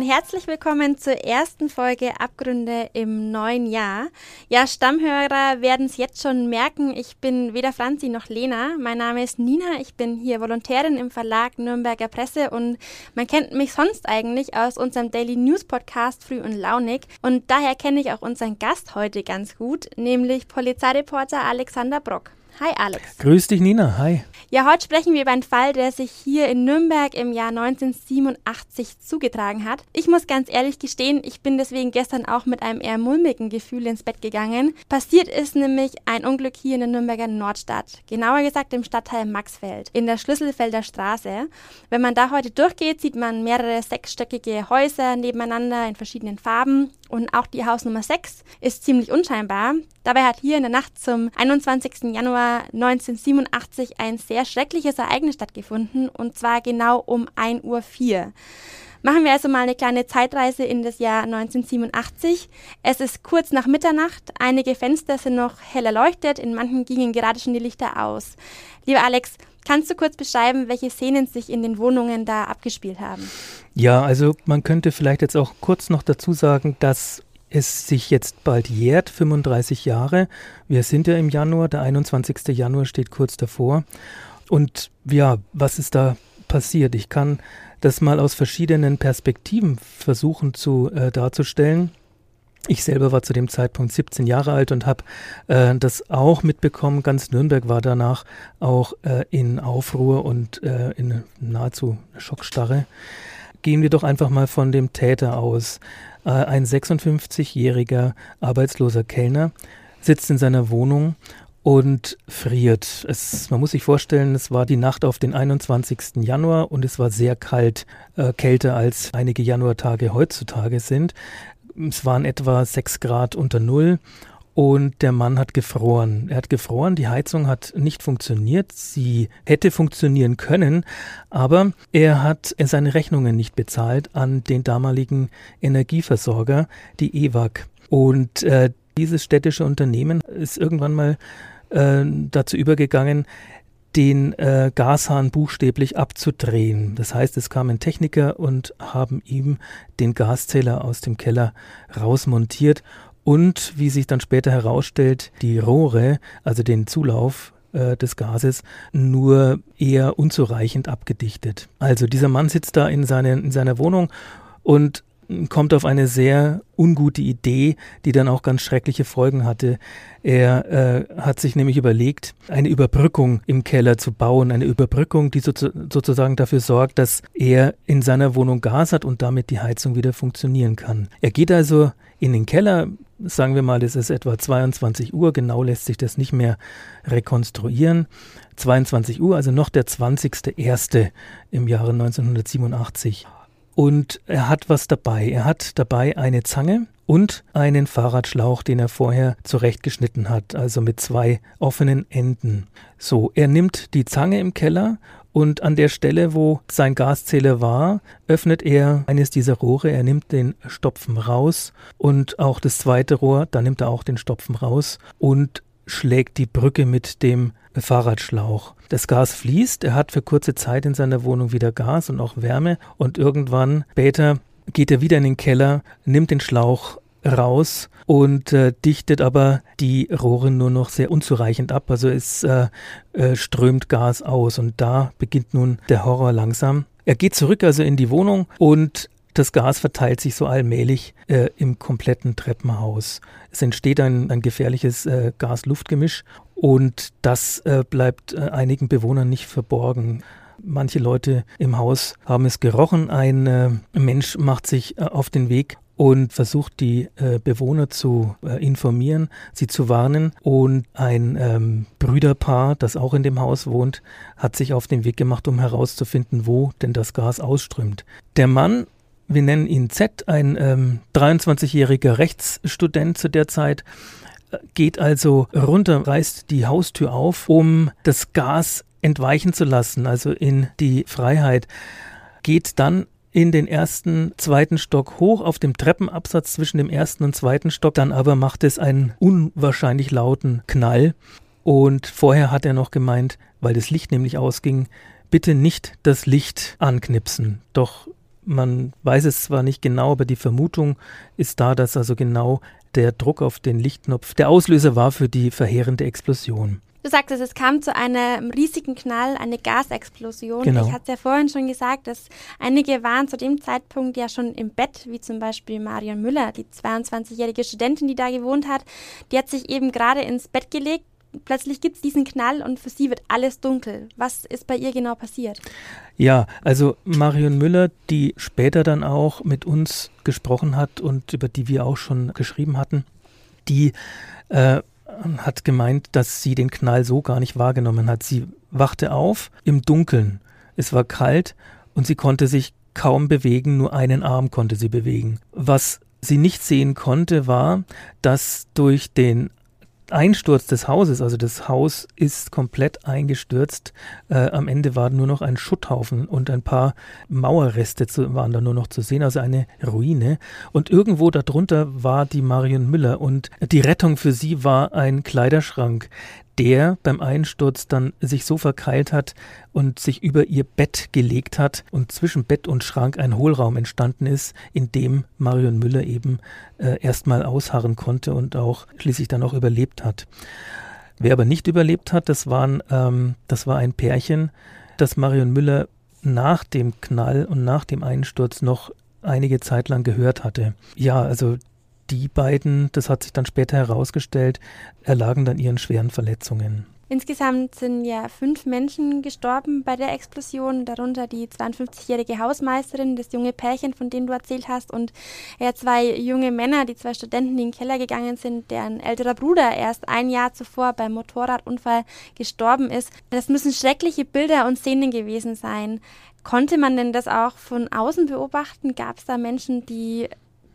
Und herzlich willkommen zur ersten Folge Abgründe im neuen Jahr. Ja, Stammhörer werden es jetzt schon merken, ich bin weder Franzi noch Lena. Mein Name ist Nina, ich bin hier Volontärin im Verlag Nürnberger Presse und man kennt mich sonst eigentlich aus unserem Daily News Podcast Früh und Launig und daher kenne ich auch unseren Gast heute ganz gut, nämlich Polizeireporter Alexander Brock. Hi Alex. Grüß dich Nina, hi. Ja, heute sprechen wir über einen Fall, der sich hier in Nürnberg im Jahr 1987 zugetragen hat. Ich muss ganz ehrlich gestehen, ich bin deswegen gestern auch mit einem eher mulmigen Gefühl ins Bett gegangen. Passiert ist nämlich ein Unglück hier in der Nürnberger Nordstadt. Genauer gesagt im Stadtteil Maxfeld, in der Schlüsselfelder Straße. Wenn man da heute durchgeht, sieht man mehrere sechsstöckige Häuser nebeneinander in verschiedenen Farben und auch die Hausnummer 6 ist ziemlich unscheinbar. Dabei hat hier in der Nacht zum 21. Januar 1987 ein sehr schreckliches Ereignis stattgefunden und zwar genau um 1.04 Uhr. Machen wir also mal eine kleine Zeitreise in das Jahr 1987. Es ist kurz nach Mitternacht, einige Fenster sind noch hell erleuchtet, in manchen gingen gerade schon die Lichter aus. Lieber Alex, kannst du kurz beschreiben, welche Szenen sich in den Wohnungen da abgespielt haben? Ja, also man könnte vielleicht jetzt auch kurz noch dazu sagen, dass es sich jetzt bald jährt, 35 Jahre. Wir sind ja im Januar, der 21. Januar steht kurz davor. Und ja, was ist da passiert? Ich kann das mal aus verschiedenen Perspektiven versuchen zu äh, darzustellen. Ich selber war zu dem Zeitpunkt 17 Jahre alt und habe äh, das auch mitbekommen. Ganz Nürnberg war danach auch äh, in Aufruhr und äh, in nahezu Schockstarre. Gehen wir doch einfach mal von dem Täter aus. Äh, ein 56-jähriger arbeitsloser Kellner sitzt in seiner Wohnung und friert. Es, man muss sich vorstellen, es war die Nacht auf den 21. Januar und es war sehr kalt, äh, kälter als einige Januartage heutzutage sind. Es waren etwa sechs Grad unter Null und der Mann hat gefroren. Er hat gefroren, die Heizung hat nicht funktioniert. Sie hätte funktionieren können, aber er hat seine Rechnungen nicht bezahlt an den damaligen Energieversorger, die EWAG. Und äh, dieses städtische Unternehmen ist irgendwann mal äh, dazu übergegangen, den äh, Gashahn buchstäblich abzudrehen. Das heißt, es kamen Techniker und haben ihm den Gaszähler aus dem Keller rausmontiert und, wie sich dann später herausstellt, die Rohre, also den Zulauf äh, des Gases, nur eher unzureichend abgedichtet. Also dieser Mann sitzt da in, seine, in seiner Wohnung und kommt auf eine sehr ungute Idee, die dann auch ganz schreckliche Folgen hatte. Er äh, hat sich nämlich überlegt, eine Überbrückung im Keller zu bauen, eine Überbrückung, die so, sozusagen dafür sorgt, dass er in seiner Wohnung Gas hat und damit die Heizung wieder funktionieren kann. Er geht also in den Keller, sagen wir mal, es ist etwa 22 Uhr, genau lässt sich das nicht mehr rekonstruieren. 22 Uhr, also noch der 20.01. im Jahre 1987. Und er hat was dabei. Er hat dabei eine Zange und einen Fahrradschlauch, den er vorher zurechtgeschnitten hat, also mit zwei offenen Enden. So, er nimmt die Zange im Keller und an der Stelle, wo sein Gaszähler war, öffnet er eines dieser Rohre. Er nimmt den Stopfen raus und auch das zweite Rohr, da nimmt er auch den Stopfen raus und schlägt die Brücke mit dem Fahrradschlauch. Das Gas fließt, er hat für kurze Zeit in seiner Wohnung wieder Gas und auch Wärme und irgendwann später geht er wieder in den Keller, nimmt den Schlauch raus und äh, dichtet aber die Rohre nur noch sehr unzureichend ab. Also es äh, äh, strömt Gas aus und da beginnt nun der Horror langsam. Er geht zurück also in die Wohnung und das Gas verteilt sich so allmählich äh, im kompletten Treppenhaus. Es entsteht ein, ein gefährliches äh, Gas-Luft-Gemisch und das äh, bleibt äh, einigen Bewohnern nicht verborgen. Manche Leute im Haus haben es gerochen. Ein äh, Mensch macht sich äh, auf den Weg und versucht die äh, Bewohner zu äh, informieren, sie zu warnen. Und ein ähm, Brüderpaar, das auch in dem Haus wohnt, hat sich auf den Weg gemacht, um herauszufinden, wo denn das Gas ausströmt. Der Mann wir nennen ihn Z, ein ähm, 23-jähriger Rechtsstudent zu der Zeit, äh, geht also runter, reißt die Haustür auf, um das Gas entweichen zu lassen, also in die Freiheit, geht dann in den ersten, zweiten Stock hoch auf dem Treppenabsatz zwischen dem ersten und zweiten Stock. Dann aber macht es einen unwahrscheinlich lauten Knall. Und vorher hat er noch gemeint, weil das Licht nämlich ausging, bitte nicht das Licht anknipsen. Doch man weiß es zwar nicht genau, aber die Vermutung ist da, dass also genau der Druck auf den Lichtknopf der Auslöser war für die verheerende Explosion. Du sagtest, es kam zu einem riesigen Knall, eine Gasexplosion. Genau. Ich hatte ja vorhin schon gesagt, dass einige waren zu dem Zeitpunkt ja schon im Bett, wie zum Beispiel Marion Müller, die 22-jährige Studentin, die da gewohnt hat. Die hat sich eben gerade ins Bett gelegt. Plötzlich gibt es diesen Knall und für sie wird alles dunkel. Was ist bei ihr genau passiert? Ja, also Marion Müller, die später dann auch mit uns gesprochen hat und über die wir auch schon geschrieben hatten, die äh, hat gemeint, dass sie den Knall so gar nicht wahrgenommen hat. Sie wachte auf im Dunkeln. Es war kalt und sie konnte sich kaum bewegen, nur einen Arm konnte sie bewegen. Was sie nicht sehen konnte, war, dass durch den Einsturz des Hauses, also das Haus ist komplett eingestürzt. Äh, am Ende war nur noch ein Schutthaufen und ein paar Mauerreste zu, waren da nur noch zu sehen, also eine Ruine. Und irgendwo darunter war die Marion Müller und die Rettung für sie war ein Kleiderschrank, der beim Einsturz dann sich so verkeilt hat und sich über ihr Bett gelegt hat und zwischen Bett und Schrank ein Hohlraum entstanden ist, in dem Marion Müller eben äh, erstmal ausharren konnte und auch schließlich dann auch überlebt hat. Wer aber nicht überlebt hat, das, waren, ähm, das war ein Pärchen, das Marion Müller nach dem Knall und nach dem Einsturz noch einige Zeit lang gehört hatte. Ja, also die beiden, das hat sich dann später herausgestellt, erlagen dann ihren schweren Verletzungen. Insgesamt sind ja fünf Menschen gestorben bei der Explosion, darunter die 52-jährige Hausmeisterin, das junge Pärchen, von dem du erzählt hast, und ja, zwei junge Männer, die zwei Studenten, die in den Keller gegangen sind, deren älterer Bruder erst ein Jahr zuvor beim Motorradunfall gestorben ist. Das müssen schreckliche Bilder und Szenen gewesen sein. Konnte man denn das auch von außen beobachten? Gab es da Menschen, die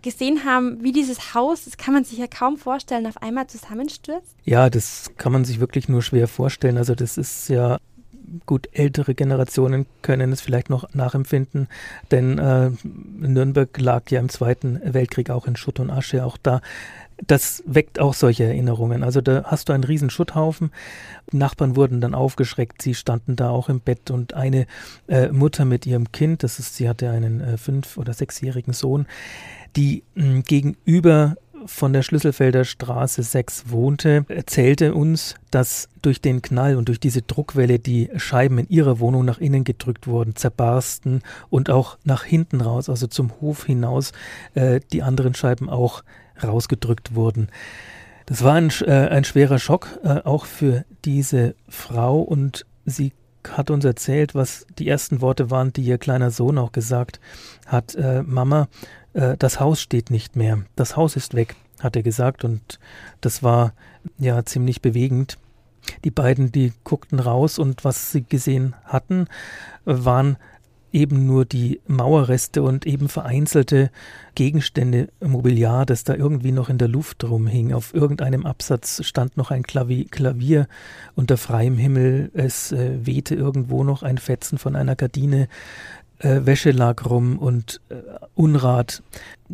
gesehen haben, wie dieses Haus, das kann man sich ja kaum vorstellen, auf einmal zusammenstürzt? Ja, das kann man sich wirklich nur schwer vorstellen. Also das ist ja gut, ältere Generationen können es vielleicht noch nachempfinden, denn äh, Nürnberg lag ja im Zweiten Weltkrieg auch in Schutt und Asche. Auch da das weckt auch solche Erinnerungen. Also da hast du einen riesen Schutthaufen. Nachbarn wurden dann aufgeschreckt. Sie standen da auch im Bett und eine äh, Mutter mit ihrem Kind, das ist, sie hatte einen äh, fünf- oder sechsjährigen Sohn, die mh, gegenüber von der Schlüsselfelder Straße 6 wohnte, erzählte uns, dass durch den Knall und durch diese Druckwelle die Scheiben in ihrer Wohnung nach innen gedrückt wurden, zerbarsten und auch nach hinten raus, also zum Hof hinaus, äh, die anderen Scheiben auch rausgedrückt wurden. Das war ein, äh, ein schwerer Schock, äh, auch für diese Frau und sie hat uns erzählt, was die ersten Worte waren, die ihr kleiner Sohn auch gesagt hat. Äh, Mama, äh, das Haus steht nicht mehr. Das Haus ist weg, hat er gesagt. Und das war ja ziemlich bewegend. Die beiden, die guckten raus und was sie gesehen hatten, waren eben nur die Mauerreste und eben vereinzelte Gegenstände, Mobiliar, das da irgendwie noch in der Luft rumhing. Auf irgendeinem Absatz stand noch ein Klavier, Klavier unter freiem Himmel. Es äh, wehte irgendwo noch ein Fetzen von einer Gardine äh, Wäsche lag rum und äh, Unrat.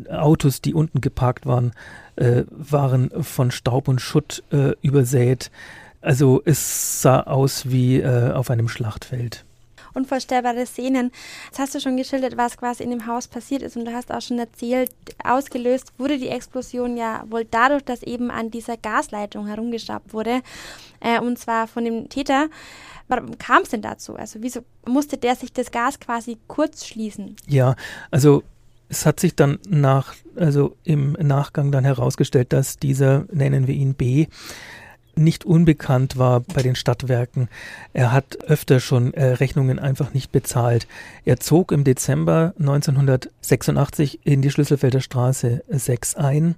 Autos, die unten geparkt waren, äh, waren von Staub und Schutt äh, übersät. Also es sah aus wie äh, auf einem Schlachtfeld unvorstellbare Szenen. Jetzt hast du schon geschildert, was quasi in dem Haus passiert ist und du hast auch schon erzählt, ausgelöst wurde die Explosion ja wohl dadurch, dass eben an dieser Gasleitung herumgeschraubt wurde äh, und zwar von dem Täter. Warum kam es denn dazu? Also wieso musste der sich das Gas quasi kurz schließen? Ja, also es hat sich dann nach, also im Nachgang dann herausgestellt, dass dieser, nennen wir ihn B, nicht unbekannt war bei den Stadtwerken. Er hat öfter schon äh, Rechnungen einfach nicht bezahlt. Er zog im Dezember 1986 in die Schlüsselfelder Straße 6 ein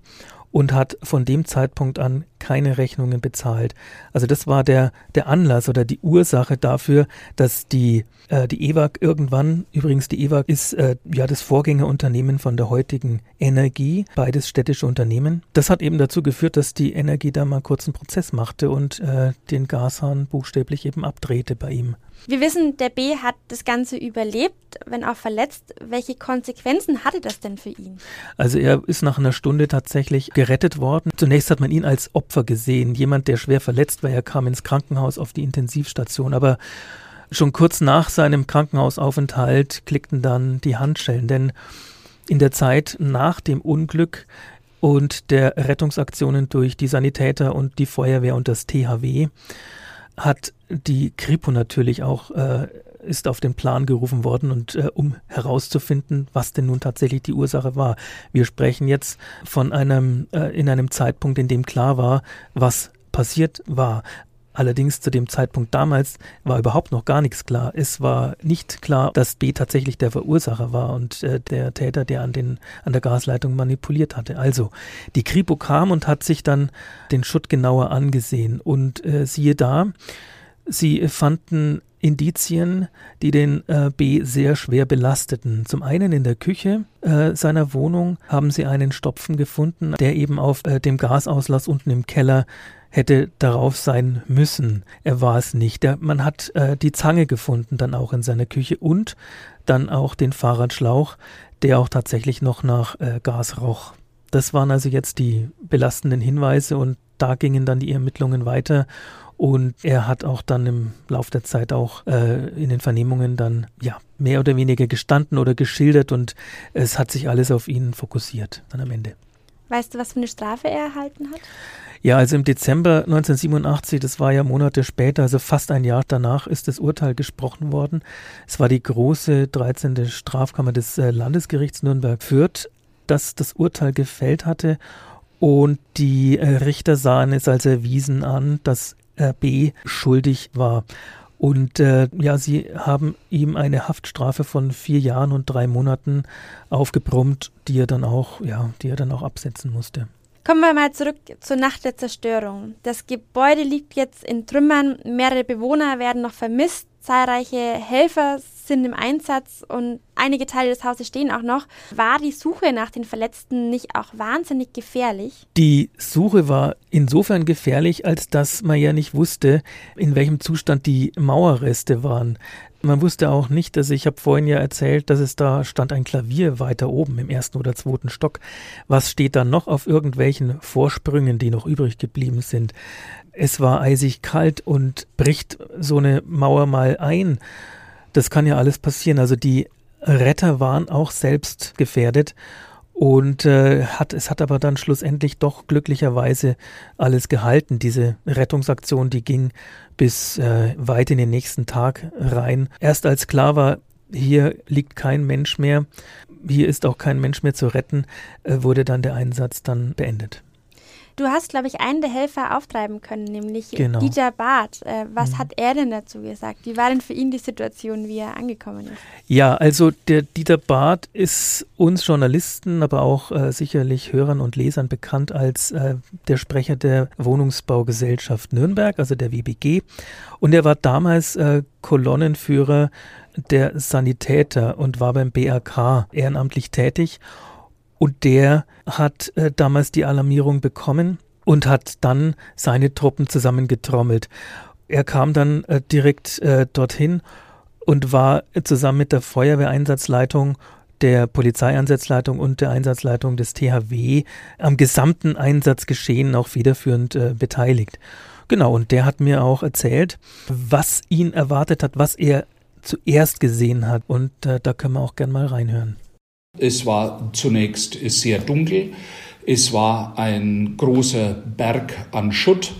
und hat von dem Zeitpunkt an keine Rechnungen bezahlt. Also das war der, der Anlass oder die Ursache dafür, dass die, äh, die EWAG irgendwann, übrigens die EWAG ist äh, ja das Vorgängerunternehmen von der heutigen Energie, beides städtische Unternehmen. Das hat eben dazu geführt, dass die Energie da mal kurz einen Prozess machte und äh, den Gashahn buchstäblich eben abdrehte bei ihm. Wir wissen, der B hat das Ganze überlebt, wenn auch verletzt. Welche Konsequenzen hatte das denn für ihn? Also er ist nach einer Stunde tatsächlich gerettet worden. Zunächst hat man ihn als Opfer gesehen, jemand, der schwer verletzt war. Er kam ins Krankenhaus auf die Intensivstation, aber schon kurz nach seinem Krankenhausaufenthalt klickten dann die Handschellen, denn in der Zeit nach dem Unglück und der Rettungsaktionen durch die Sanitäter und die Feuerwehr und das THW hat die Kripo natürlich auch äh, ist auf den Plan gerufen worden und äh, um herauszufinden, was denn nun tatsächlich die Ursache war. Wir sprechen jetzt von einem äh, in einem Zeitpunkt, in dem klar war, was passiert war. Allerdings zu dem Zeitpunkt damals war überhaupt noch gar nichts klar. Es war nicht klar, dass B tatsächlich der Verursacher war und äh, der Täter, der an, den, an der Gasleitung manipuliert hatte. Also, die Kripo kam und hat sich dann den Schutt genauer angesehen und äh, siehe da, sie fanden Indizien, die den äh, B sehr schwer belasteten. Zum einen in der Küche äh, seiner Wohnung haben sie einen Stopfen gefunden, der eben auf äh, dem Gasauslass unten im Keller hätte darauf sein müssen. Er war es nicht. Der, man hat äh, die Zange gefunden, dann auch in seiner Küche und dann auch den Fahrradschlauch, der auch tatsächlich noch nach äh, Gas roch. Das waren also jetzt die belastenden Hinweise und da gingen dann die Ermittlungen weiter und er hat auch dann im Lauf der Zeit auch äh, in den Vernehmungen dann ja mehr oder weniger gestanden oder geschildert und es hat sich alles auf ihn fokussiert dann am Ende. Weißt du, was für eine Strafe er erhalten hat? Ja, also im Dezember 1987, das war ja Monate später, also fast ein Jahr danach, ist das Urteil gesprochen worden. Es war die große 13. Strafkammer des äh, Landesgerichts Nürnberg-Fürth, das das Urteil gefällt hatte. Und die äh, Richter sahen es als erwiesen an, dass äh, B schuldig war. Und äh, ja, sie haben ihm eine Haftstrafe von vier Jahren und drei Monaten aufgebrummt, die er dann auch, ja, die er dann auch absetzen musste. Kommen wir mal zurück zur Nacht der Zerstörung. Das Gebäude liegt jetzt in Trümmern, mehrere Bewohner werden noch vermisst, zahlreiche Helfer sind im Einsatz und einige Teile des Hauses stehen auch noch. War die Suche nach den Verletzten nicht auch wahnsinnig gefährlich? Die Suche war insofern gefährlich, als dass man ja nicht wusste, in welchem Zustand die Mauerreste waren. Man wusste auch nicht, dass ich habe vorhin ja erzählt, dass es da stand ein Klavier weiter oben im ersten oder zweiten Stock. Was steht da noch auf irgendwelchen Vorsprüngen, die noch übrig geblieben sind? Es war eisig kalt und bricht so eine Mauer mal ein. Das kann ja alles passieren. Also die Retter waren auch selbst gefährdet und äh, hat, es hat aber dann schlussendlich doch glücklicherweise alles gehalten. Diese Rettungsaktion, die ging bis äh, weit in den nächsten Tag rein. Erst als klar war, hier liegt kein Mensch mehr, hier ist auch kein Mensch mehr zu retten, äh, wurde dann der Einsatz dann beendet. Du hast, glaube ich, einen der Helfer auftreiben können, nämlich genau. Dieter Barth. Äh, was mhm. hat er denn dazu gesagt? Wie war denn für ihn die Situation, wie er angekommen ist? Ja, also der Dieter Barth ist uns Journalisten, aber auch äh, sicherlich Hörern und Lesern bekannt als äh, der Sprecher der Wohnungsbaugesellschaft Nürnberg, also der WBG. Und er war damals äh, Kolonnenführer der Sanitäter und war beim BRK ehrenamtlich tätig. Und der hat äh, damals die Alarmierung bekommen und hat dann seine Truppen zusammengetrommelt. Er kam dann äh, direkt äh, dorthin und war zusammen mit der Feuerwehreinsatzleitung der Polizeieinsatzleitung und der Einsatzleitung des THW am gesamten Einsatzgeschehen auch federführend äh, beteiligt. Genau, und der hat mir auch erzählt, was ihn erwartet hat, was er zuerst gesehen hat. Und äh, da können wir auch gern mal reinhören. Es war zunächst sehr dunkel. Es war ein großer Berg an Schutt.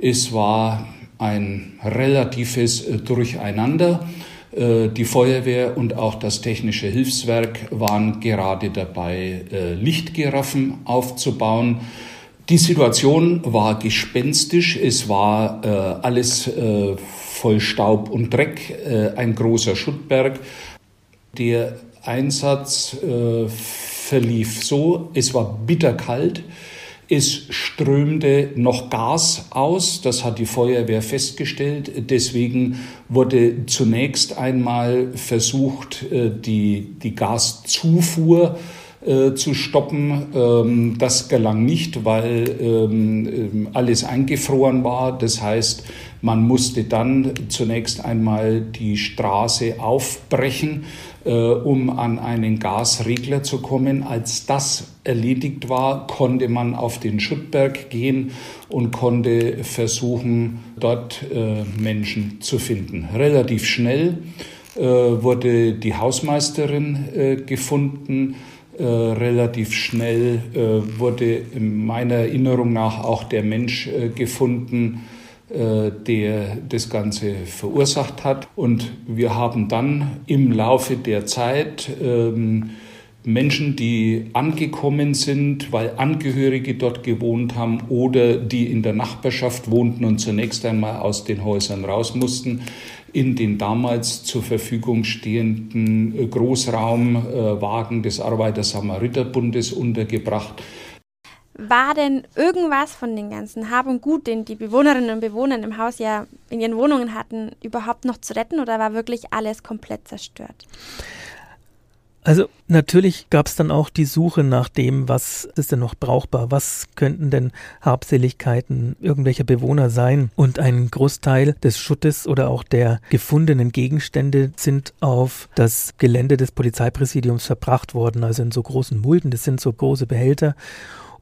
Es war ein relatives Durcheinander. Äh, die Feuerwehr und auch das technische Hilfswerk waren gerade dabei, äh, Lichtgiraffen aufzubauen. Die Situation war gespenstisch. Es war äh, alles voll Staub und Dreck, ein großer Schuttberg. Der Einsatz äh, verlief so, es war bitterkalt, Es strömte noch Gas aus, das hat die Feuerwehr festgestellt. Deswegen wurde zunächst einmal versucht, äh, die, die Gaszufuhr äh, zu stoppen. Ähm, das gelang nicht, weil ähm, ähm, alles eingefroren war. Das heißt, man musste dann zunächst einmal die Straße aufbrechen, äh, um an einen Gasregler zu kommen. Als das erledigt war, konnte man auf den Schuttberg gehen und konnte versuchen, dort äh, Menschen zu finden. Relativ schnell äh, wurde die Hausmeisterin äh, gefunden. Äh, relativ schnell äh, wurde meiner Erinnerung nach auch der Mensch äh, gefunden, der das Ganze verursacht hat. Und wir haben dann im Laufe der Zeit ähm, Menschen, die angekommen sind, weil Angehörige dort gewohnt haben oder die in der Nachbarschaft wohnten und zunächst einmal aus den Häusern raus mussten, in den damals zur Verfügung stehenden äh, Großraumwagen des Arbeiter-Samariter-Bundes untergebracht. War denn irgendwas von den ganzen Hab und Gut, den die Bewohnerinnen und Bewohner im Haus ja in ihren Wohnungen hatten, überhaupt noch zu retten oder war wirklich alles komplett zerstört? Also natürlich gab es dann auch die Suche nach dem, was ist denn noch brauchbar, was könnten denn Habseligkeiten irgendwelcher Bewohner sein. Und ein Großteil des Schuttes oder auch der gefundenen Gegenstände sind auf das Gelände des Polizeipräsidiums verbracht worden, also in so großen Mulden, das sind so große Behälter.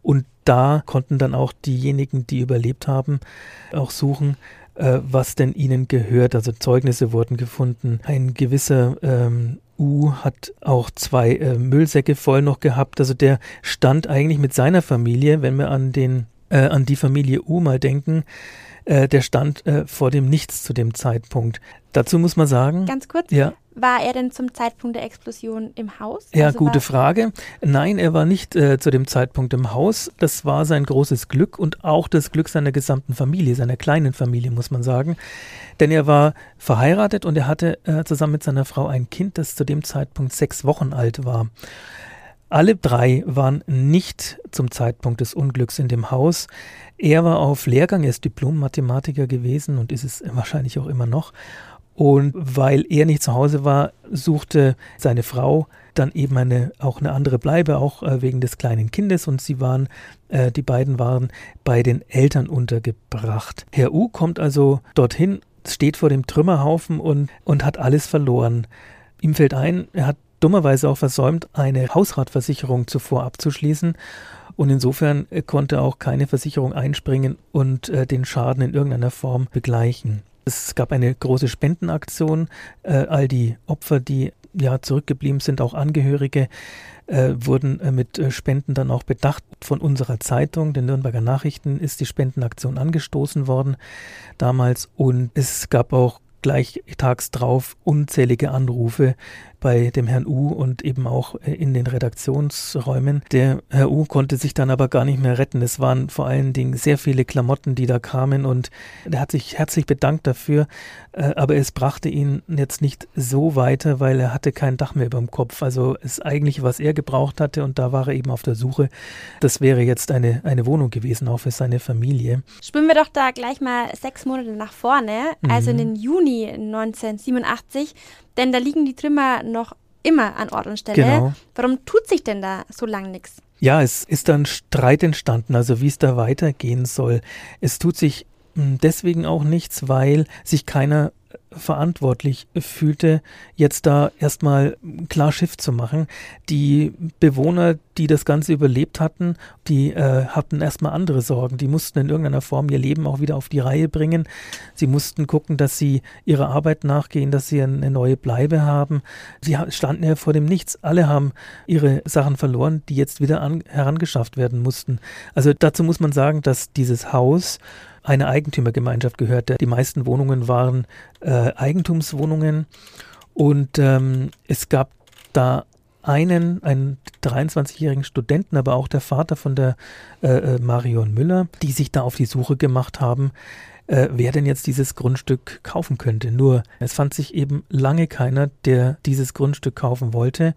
Und da konnten dann auch diejenigen, die überlebt haben, auch suchen, äh, was denn ihnen gehört. Also Zeugnisse wurden gefunden. Ein gewisser ähm, U hat auch zwei äh, Müllsäcke voll noch gehabt. Also der stand eigentlich mit seiner Familie, wenn wir an den äh, an die Familie U mal denken, äh, der stand äh, vor dem Nichts zu dem Zeitpunkt. Dazu muss man sagen. Ganz kurz. Ja. War er denn zum Zeitpunkt der Explosion im Haus? Ja, also gute Frage. Nein, er war nicht äh, zu dem Zeitpunkt im Haus. Das war sein großes Glück und auch das Glück seiner gesamten Familie, seiner kleinen Familie, muss man sagen. Denn er war verheiratet und er hatte äh, zusammen mit seiner Frau ein Kind, das zu dem Zeitpunkt sechs Wochen alt war. Alle drei waren nicht zum Zeitpunkt des Unglücks in dem Haus. Er war auf Lehrgang, er ist Diplom-Mathematiker gewesen und ist es wahrscheinlich auch immer noch. Und weil er nicht zu Hause war, suchte seine Frau dann eben eine, auch eine andere Bleibe, auch äh, wegen des kleinen Kindes. Und sie waren, äh, die beiden waren bei den Eltern untergebracht. Herr U kommt also dorthin, steht vor dem Trümmerhaufen und, und hat alles verloren. Ihm fällt ein, er hat dummerweise auch versäumt, eine Hausratversicherung zuvor abzuschließen. Und insofern äh, konnte auch keine Versicherung einspringen und äh, den Schaden in irgendeiner Form begleichen. Es gab eine große Spendenaktion. Äh, all die Opfer, die ja zurückgeblieben sind, auch Angehörige, äh, wurden äh, mit äh, Spenden dann auch bedacht. Von unserer Zeitung, den Nürnberger Nachrichten, ist die Spendenaktion angestoßen worden damals. Und es gab auch gleich tags drauf unzählige Anrufe bei dem Herrn U und eben auch äh, in den Redaktionsräumen. Der Herr U konnte sich dann aber gar nicht mehr retten. Es waren vor allen Dingen sehr viele Klamotten, die da kamen und er hat sich herzlich bedankt dafür, äh, aber es brachte ihn jetzt nicht so weiter, weil er hatte kein Dach mehr über dem Kopf. Also es eigentlich, was er gebraucht hatte und da war er eben auf der Suche. Das wäre jetzt eine, eine Wohnung gewesen, auch für seine Familie. Spüren wir doch da gleich mal sechs Monate nach vorne, also mhm. in den Juni 1987. Denn da liegen die Trümmer noch immer an Ort und Stelle. Genau. Warum tut sich denn da so lange nichts? Ja, es ist dann Streit entstanden, also wie es da weitergehen soll. Es tut sich hm, deswegen auch nichts, weil sich keiner verantwortlich fühlte, jetzt da erstmal klar Schiff zu machen. Die Bewohner, die das Ganze überlebt hatten, die äh, hatten erstmal andere Sorgen. Die mussten in irgendeiner Form ihr Leben auch wieder auf die Reihe bringen. Sie mussten gucken, dass sie ihrer Arbeit nachgehen, dass sie eine neue Bleibe haben. Sie standen ja vor dem Nichts. Alle haben ihre Sachen verloren, die jetzt wieder an, herangeschafft werden mussten. Also dazu muss man sagen, dass dieses Haus eine Eigentümergemeinschaft gehörte. Die meisten Wohnungen waren äh, Eigentumswohnungen und ähm, es gab da einen, einen 23-jährigen Studenten, aber auch der Vater von der äh, äh, Marion Müller, die sich da auf die Suche gemacht haben, äh, wer denn jetzt dieses Grundstück kaufen könnte. Nur es fand sich eben lange keiner, der dieses Grundstück kaufen wollte.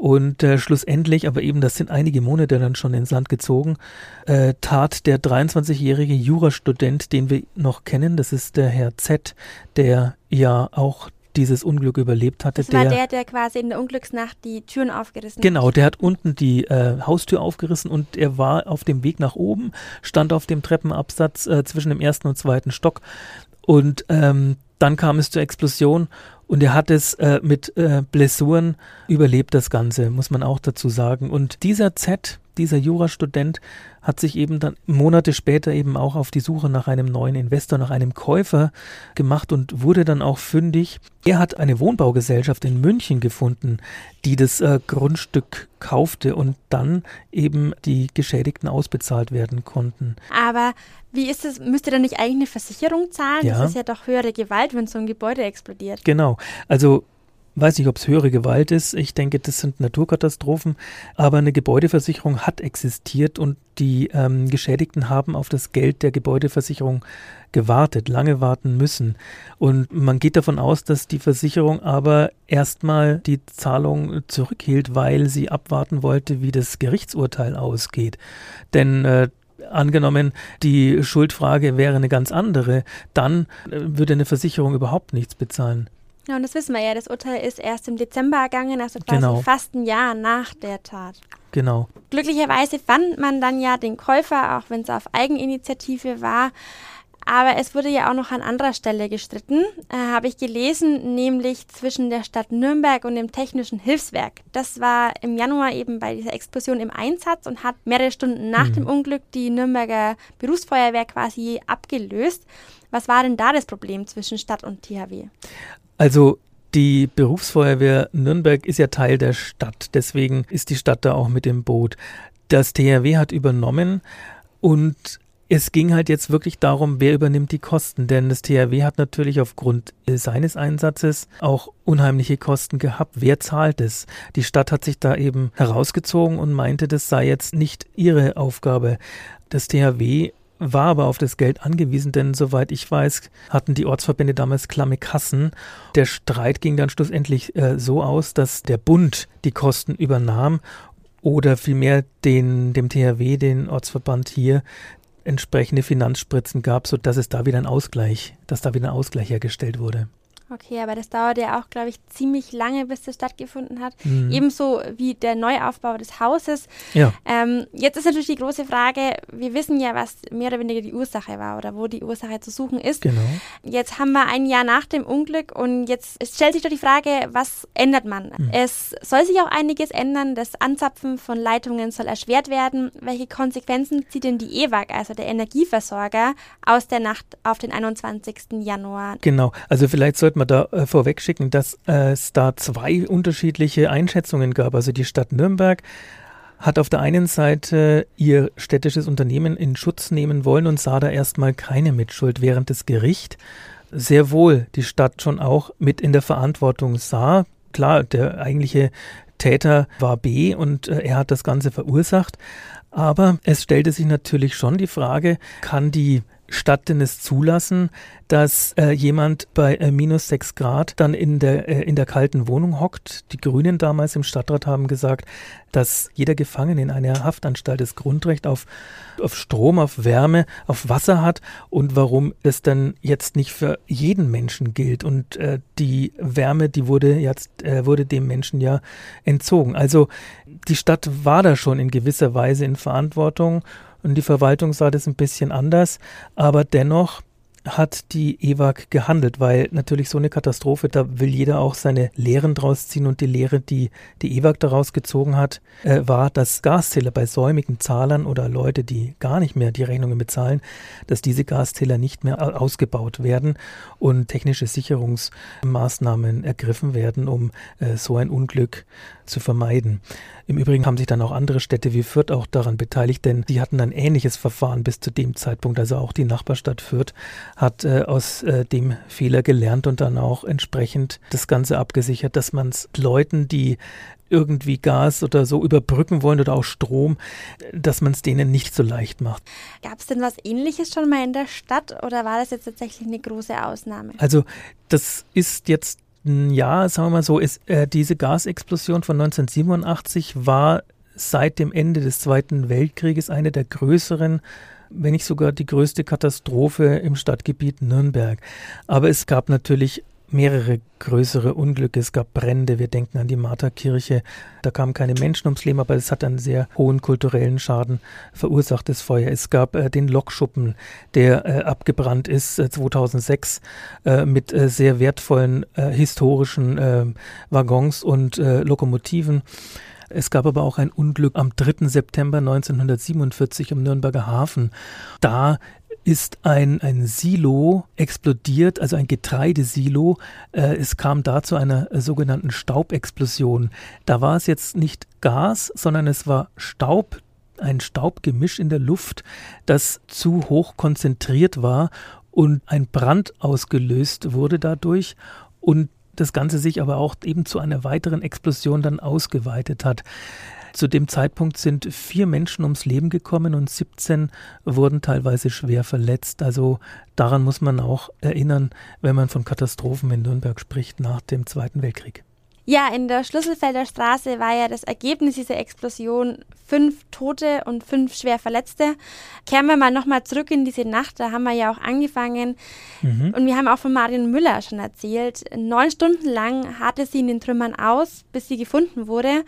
Und äh, schlussendlich, aber eben das sind einige Monate dann schon ins Land gezogen, äh, tat der 23-jährige Jurastudent, den wir noch kennen, das ist der Herr Z, der ja auch dieses Unglück überlebt hatte. Das war der, der, der quasi in der Unglücksnacht die Türen aufgerissen genau, hat. Genau, der hat unten die äh, Haustür aufgerissen und er war auf dem Weg nach oben, stand auf dem Treppenabsatz äh, zwischen dem ersten und zweiten Stock und ähm, dann kam es zur Explosion und er hat es äh, mit äh, Blessuren überlebt, das Ganze, muss man auch dazu sagen. Und dieser Z, dieser Jurastudent, hat sich eben dann Monate später eben auch auf die Suche nach einem neuen Investor, nach einem Käufer gemacht und wurde dann auch fündig. Er hat eine Wohnbaugesellschaft in München gefunden, die das äh, Grundstück kaufte und dann eben die Geschädigten ausbezahlt werden konnten. Aber wie ist es, müsste dann nicht eigentlich eine Versicherung zahlen? Ja. Das ist ja doch höhere Gewalt, wenn so ein Gebäude explodiert. Genau. Also weiß nicht, ob es höhere Gewalt ist. Ich denke, das sind Naturkatastrophen. Aber eine Gebäudeversicherung hat existiert und die ähm, Geschädigten haben auf das Geld der Gebäudeversicherung gewartet, lange warten müssen. Und man geht davon aus, dass die Versicherung aber erstmal die Zahlung zurückhielt, weil sie abwarten wollte, wie das Gerichtsurteil ausgeht. Denn äh, angenommen, die Schuldfrage wäre eine ganz andere, dann äh, würde eine Versicherung überhaupt nichts bezahlen. Ja, und das wissen wir ja. Das Urteil ist erst im Dezember ergangen, also quasi Genau. fast ein Jahr nach der Tat. Genau. Glücklicherweise fand man dann ja den Käufer, auch wenn es auf Eigeninitiative war. Aber es wurde ja auch noch an anderer Stelle gestritten, äh, habe ich gelesen, nämlich zwischen der Stadt Nürnberg und dem Technischen Hilfswerk. Das war im Januar eben bei dieser Explosion im Einsatz und hat mehrere Stunden nach Mhm. dem Unglück die Nürnberger Berufsfeuerwehr quasi abgelöst. Was war denn da das Problem zwischen Stadt und THW? Also die Berufsfeuerwehr Nürnberg ist ja Teil der Stadt, deswegen ist die Stadt da auch mit im Boot. Das THW hat übernommen und es ging halt jetzt wirklich darum, wer übernimmt die Kosten, denn das THW hat natürlich aufgrund äh, seines Einsatzes auch unheimliche Kosten gehabt. Wer zahlt es? Die Stadt hat sich da eben herausgezogen und meinte, das sei jetzt nicht ihre Aufgabe. Das THW war aber auf das Geld angewiesen, denn soweit ich weiß, hatten die Ortsverbände damals klamme Kassen. Der Streit ging dann schlussendlich äh, so aus, dass der Bund die Kosten übernahm oder vielmehr den, dem THW, den Ortsverband hier, entsprechende Finanzspritzen gab, sodass es da wieder ein Ausgleich, dass da wieder ein Ausgleich hergestellt wurde. Okay, aber das dauerte ja auch, glaube ich, ziemlich lange, bis das stattgefunden hat. Mhm. Ebenso wie der Neuaufbau des Hauses. Ja, Ähm, jetzt ist natürlich die große Frage, wir wissen ja, was mehr oder weniger die Ursache war oder wo die Ursache zu suchen ist. genau. Jetzt haben wir ein Jahr nach dem Unglück und jetzt stellt sich doch die Frage, was ändert man? Mhm. Es soll sich auch einiges ändern. Das Anzapfen von Leitungen soll erschwert werden. Welche Konsequenzen zieht denn die EWAG, also der Energieversorger, aus der Nacht auf den 21. Januar? Genau, also vielleicht sollte man da äh, vorwegschicken, dass äh, es da zwei unterschiedliche Einschätzungen gab. Also die Stadt Nürnberg hat auf der einen Seite ihr städtisches Unternehmen in Schutz nehmen wollen und sah da erstmal keine Mitschuld, während das Gericht sehr wohl die Stadt schon auch mit in der Verantwortung sah. Klar, der eigentliche Täter war B und äh, er hat das Ganze verursacht. Aber es stellte sich natürlich schon die Frage, kann die Stadt denn es zulassen, dass äh, jemand bei äh, minus sechs Grad dann in der, äh, in der kalten Wohnung hockt? Die Grünen damals im Stadtrat haben gesagt, dass jeder Gefangene in einer Haftanstalt das Grundrecht auf, auf Strom, auf Wärme, auf Wasser hat und warum es dann jetzt nicht für jeden Menschen gilt. Und äh, die Wärme, die wurde jetzt, äh, wurde dem Menschen ja entzogen. Also die Stadt war da schon in gewisser Weise in Verantwortung und die Verwaltung sah das ein bisschen anders, aber dennoch hat die EWAG gehandelt, weil natürlich so eine Katastrophe, da will jeder auch seine Lehren draus ziehen und die Lehre, die die EWAG daraus gezogen hat, äh, war, dass Gaszähler bei säumigen Zahlern oder Leute, die gar nicht mehr die Rechnungen bezahlen, dass diese Gaszähler nicht mehr au- ausgebaut werden und technische Sicherungsmaßnahmen ergriffen werden, um äh, so ein Unglück zu vermeiden. Im Übrigen haben sich dann auch andere Städte wie Fürth auch daran beteiligt, denn die hatten ein ähnliches Verfahren bis zu dem Zeitpunkt. Also auch die Nachbarstadt Fürth hat äh, aus äh, dem Fehler gelernt und dann auch entsprechend das Ganze abgesichert, dass man es Leuten, die irgendwie Gas oder so überbrücken wollen oder auch Strom, dass man es denen nicht so leicht macht. Gab es denn was Ähnliches schon mal in der Stadt oder war das jetzt tatsächlich eine große Ausnahme? Also das ist jetzt Ja, sagen wir mal so, ist, äh, diese Gasexplosion von 1987 war seit dem Ende des Zweiten Weltkrieges eine der größeren wenn nicht sogar die größte Katastrophe im Stadtgebiet Nürnberg. Aber es gab natürlich mehrere größere Unglücke. Es gab Brände, wir denken an die Martha-Kirche. Da kamen keine Menschen ums Leben, aber es hat einen sehr hohen kulturellen Schaden verursacht, das Feuer. Es gab äh, den Lokschuppen, der äh, abgebrannt ist äh, 2006 äh, mit äh, sehr wertvollen äh, historischen Waggons und Lokomotiven. Es gab aber auch ein Unglück am 3. September 1947 im Nürnberger Hafen. Da ist ein, ein Silo explodiert, also ein Getreidesilo. Äh, es kam da zu einer äh, sogenannten Staubexplosion. Da war es jetzt nicht Gas, sondern es war Staub, ein Staubgemisch in der Luft, das zu hoch konzentriert war und ein Brand ausgelöst wurde dadurch und das Ganze sich aber auch eben zu einer weiteren Explosion dann ausgeweitet hat. Zu dem Zeitpunkt sind vier Menschen ums Leben gekommen und 17 wurden teilweise schwer verletzt. Also daran muss man auch erinnern, wenn man von Katastrophen in Nürnberg spricht nach dem Zweiten Weltkrieg. Ja, in der Schlüsselfelder Straße war ja das Ergebnis dieser Explosion fünf Tote und fünf schwer Verletzte. Kehren wir mal nochmal zurück in diese Nacht, da haben wir ja auch angefangen. Mhm. Und wir haben auch von Marion Müller schon erzählt. Neun Stunden lang hatte sie in den Trümmern aus, bis sie gefunden wurde.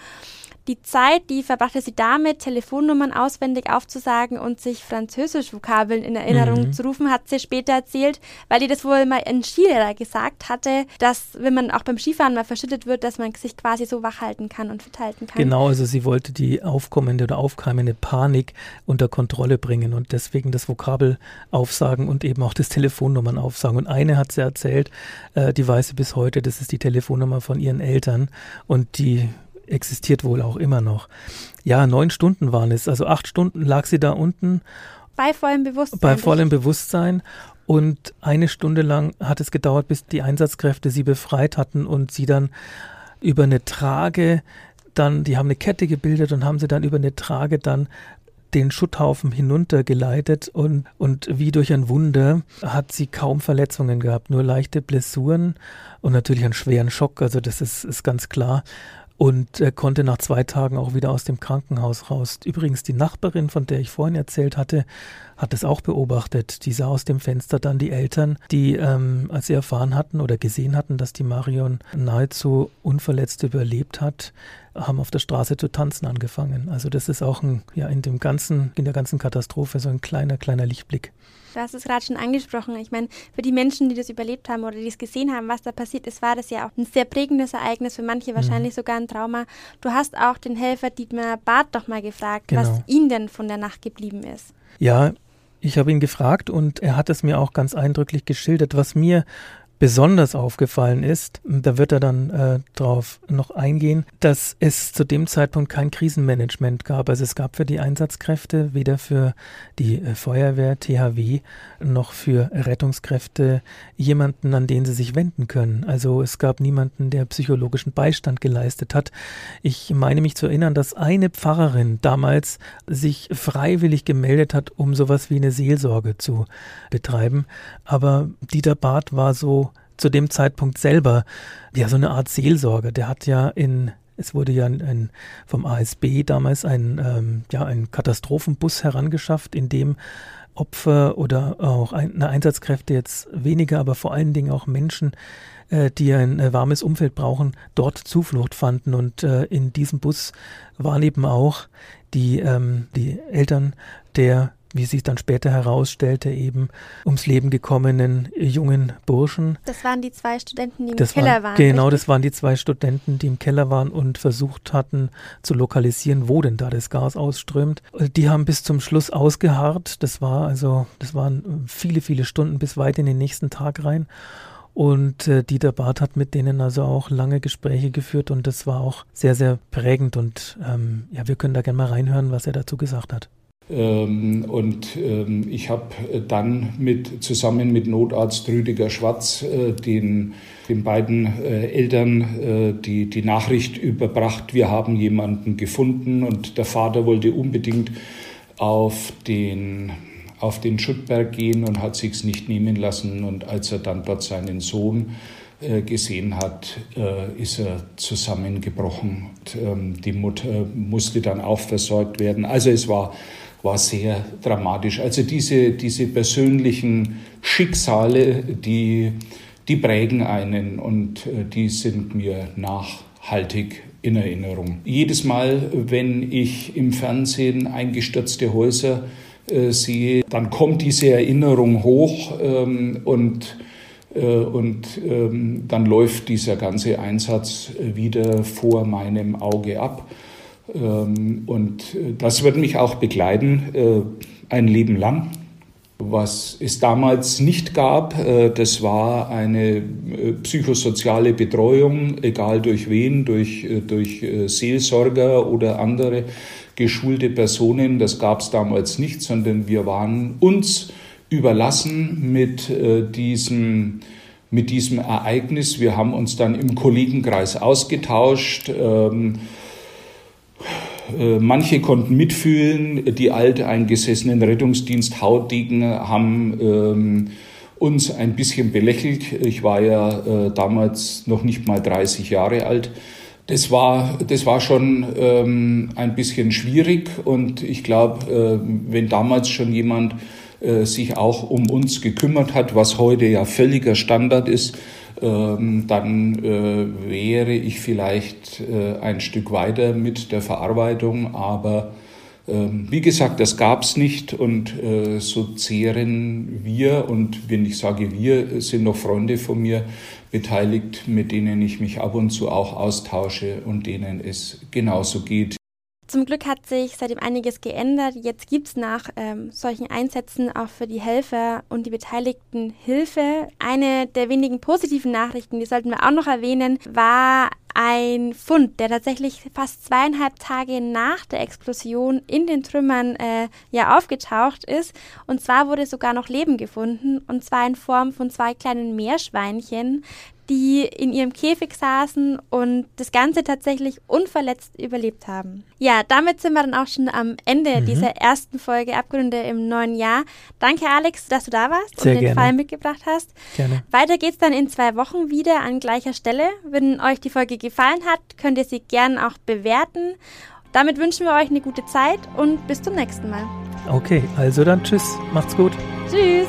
Die Zeit, die verbrachte sie damit, Telefonnummern auswendig aufzusagen und sich Französisch-Vokabeln in Erinnerung mhm. zu rufen, hat sie später erzählt, weil ihr das wohl mal ein Skilehrer gesagt hatte, dass, wenn man auch beim Skifahren mal verschüttet wird, dass man sich quasi so wach halten kann und halten kann. Genau, also sie wollte die aufkommende oder aufkeimende Panik unter Kontrolle bringen und deswegen das Vokabel aufsagen und eben auch das Telefonnummern aufsagen. Und eine hat sie erzählt, äh, die weiß sie bis heute, das ist die Telefonnummer von ihren Eltern und die existiert wohl auch immer noch. Ja, neun Stunden waren es, also acht Stunden lag sie da unten. Bei vollem Bewusstsein. Bei vollem Bewusstsein. Und eine Stunde lang hat es gedauert, bis die Einsatzkräfte sie befreit hatten und sie dann über eine Trage dann, die haben eine Kette gebildet und haben sie dann über eine Trage dann den Schutthaufen hinuntergeleitet und, und wie durch ein Wunder hat sie kaum Verletzungen gehabt, nur leichte Blessuren und natürlich einen schweren Schock, also das ist, ist ganz klar und äh, konnte nach zwei Tagen auch wieder aus dem Krankenhaus raus. Übrigens, die Nachbarin, von der ich vorhin erzählt hatte, hat es auch beobachtet. Die sah aus dem Fenster dann die Eltern, die, ähm, als sie erfahren hatten oder gesehen hatten, dass die Marion nahezu unverletzt überlebt hat, haben auf der Straße zu tanzen angefangen. Also das ist auch ein, ja, in dem ganzen, in der ganzen Katastrophe so ein kleiner, kleiner Lichtblick. Du hast es gerade schon angesprochen. Ich meine, für die Menschen, die das überlebt haben oder die es gesehen haben, was da passiert ist, war das ja auch ein sehr prägendes Ereignis, für manche mhm. wahrscheinlich mhm. sogar ein Trauma. Du hast auch den Helfer Dietmar Barth doch mal gefragt, genau. was ihn denn von der Nacht geblieben ist. Ja, ich habe ihn gefragt und er hat es mir auch ganz eindrücklich geschildert. Was mir besonders aufgefallen ist, da wird er dann äh, drauf noch eingehen, dass es zu dem Zeitpunkt kein Krisenmanagement gab. Also es gab für die Einsatzkräfte, weder für die äh, Feuerwehr, THW, noch für Rettungskräfte jemanden, an den sie sich wenden können. Also es gab niemanden, der psychologischen Beistand geleistet hat. Ich meine mich zu erinnern, dass eine Pfarrerin damals sich freiwillig gemeldet hat, um sowas wie eine Seelsorge zu betreiben. Aber Dieter Barth war so zu dem Zeitpunkt selber ja so eine Art Seelsorger. Der hat ja in es wurde ja ein, vom ASB damals ein, ähm, ja, ein Katastrophenbus herangeschafft, in dem Opfer oder auch ein, Einsatzkräfte jetzt weniger, aber vor allen Dingen auch Menschen, äh, die ein äh, warmes Umfeld brauchen, dort Zuflucht fanden. Und äh, in diesem Bus waren eben auch die, ähm, die Eltern der wie sich dann später herausstellte, eben ums Leben gekommenen jungen Burschen. Das waren die zwei Studenten, die im das Keller waren. Genau, richtig? das waren die zwei Studenten, die im Keller waren und versucht hatten zu lokalisieren, wo denn da das Gas ausströmt. Die haben bis zum Schluss ausgeharrt. Das war also, das waren viele, viele Stunden bis weit in den nächsten Tag rein. Und äh, Dieter Barth hat mit denen also auch lange Gespräche geführt und das war auch sehr, sehr prägend. Und ähm, ja, wir können da gerne mal reinhören, was er dazu gesagt hat. Ähm, und ähm, ich habe dann mit, zusammen mit Notarzt Rüdiger Schwarz äh, den, den beiden äh, Eltern äh, die, die Nachricht überbracht, wir haben jemanden gefunden und der Vater wollte unbedingt auf den, auf den Schuttberg gehen und hat sich's nicht nehmen lassen. Und als er dann dort seinen Sohn äh, gesehen hat, äh, ist er zusammengebrochen. Ähm, die Mutter musste dann auch versorgt werden. Also es war, war sehr dramatisch. Also diese, diese persönlichen Schicksale, die, die prägen einen und äh, die sind mir nachhaltig in Erinnerung. Jedes Mal, wenn ich im Fernsehen eingestürzte Häuser äh, sehe, dann kommt diese Erinnerung hoch ähm, und äh, und ähm, dann läuft dieser ganze Einsatz wieder vor meinem Auge ab. Ähm, und äh, das wird mich auch begleiten, äh, ein Leben lang. Was es damals nicht gab, das war eine psychosoziale Betreuung, egal durch wen, durch, durch Seelsorger oder andere geschulte Personen. Das gab es damals nicht, sondern wir waren uns überlassen mit äh, diesem mit diesem Ereignis. Wir haben uns dann im Kollegenkreis ausgetauscht. Ähm, äh, manche konnten mitfühlen. Die alteingesessenen Rettungsdienst Haudegen haben ähm, uns ein bisschen belächelt. Ich war ja äh, damals noch nicht mal 30 Jahre alt. Das war, das war schon ähm, ein bisschen schwierig und ich glaube, äh, wenn damals schon jemand äh, sich auch um uns gekümmert hat, was heute ja völliger Standard ist, dann äh, wäre ich vielleicht äh, ein Stück weiter mit der Verarbeitung. Aber ähm, wie gesagt, das gab es nicht und äh, so zehren wir und wenn ich sage wir, sind noch Freunde von mir beteiligt, mit denen ich mich ab und zu auch austausche und denen es genauso geht. Zum Glück hat sich seitdem einiges geändert. Jetzt gibt es nach ähm, solchen Einsätzen auch für die Helfer und die Beteiligten Hilfe. Eine der wenigen positiven Nachrichten, die sollten wir auch noch erwähnen, war ein Fund, der tatsächlich fast zweieinhalb Tage nach der Explosion in den Trümmern äh, ja aufgetaucht ist. Und zwar wurde sogar noch Leben gefunden, und zwar in Form von zwei kleinen Meerschweinchen, die in ihrem Käfig saßen und das Ganze tatsächlich unverletzt überlebt haben. Ja, damit sind wir dann auch schon am Ende mhm. dieser ersten Folge Abgründe im neuen Jahr. Danke, Alex, dass du da warst Sehr und den gerne. Fall mitgebracht hast. Gerne. Weiter geht's dann in zwei Wochen wieder an gleicher Stelle. Wenn euch die Folge gefallen hat, könnt ihr sie gerne auch bewerten. Damit wünschen wir euch eine gute Zeit und bis zum nächsten Mal. Okay, also dann tschüss, macht's gut. Tschüss.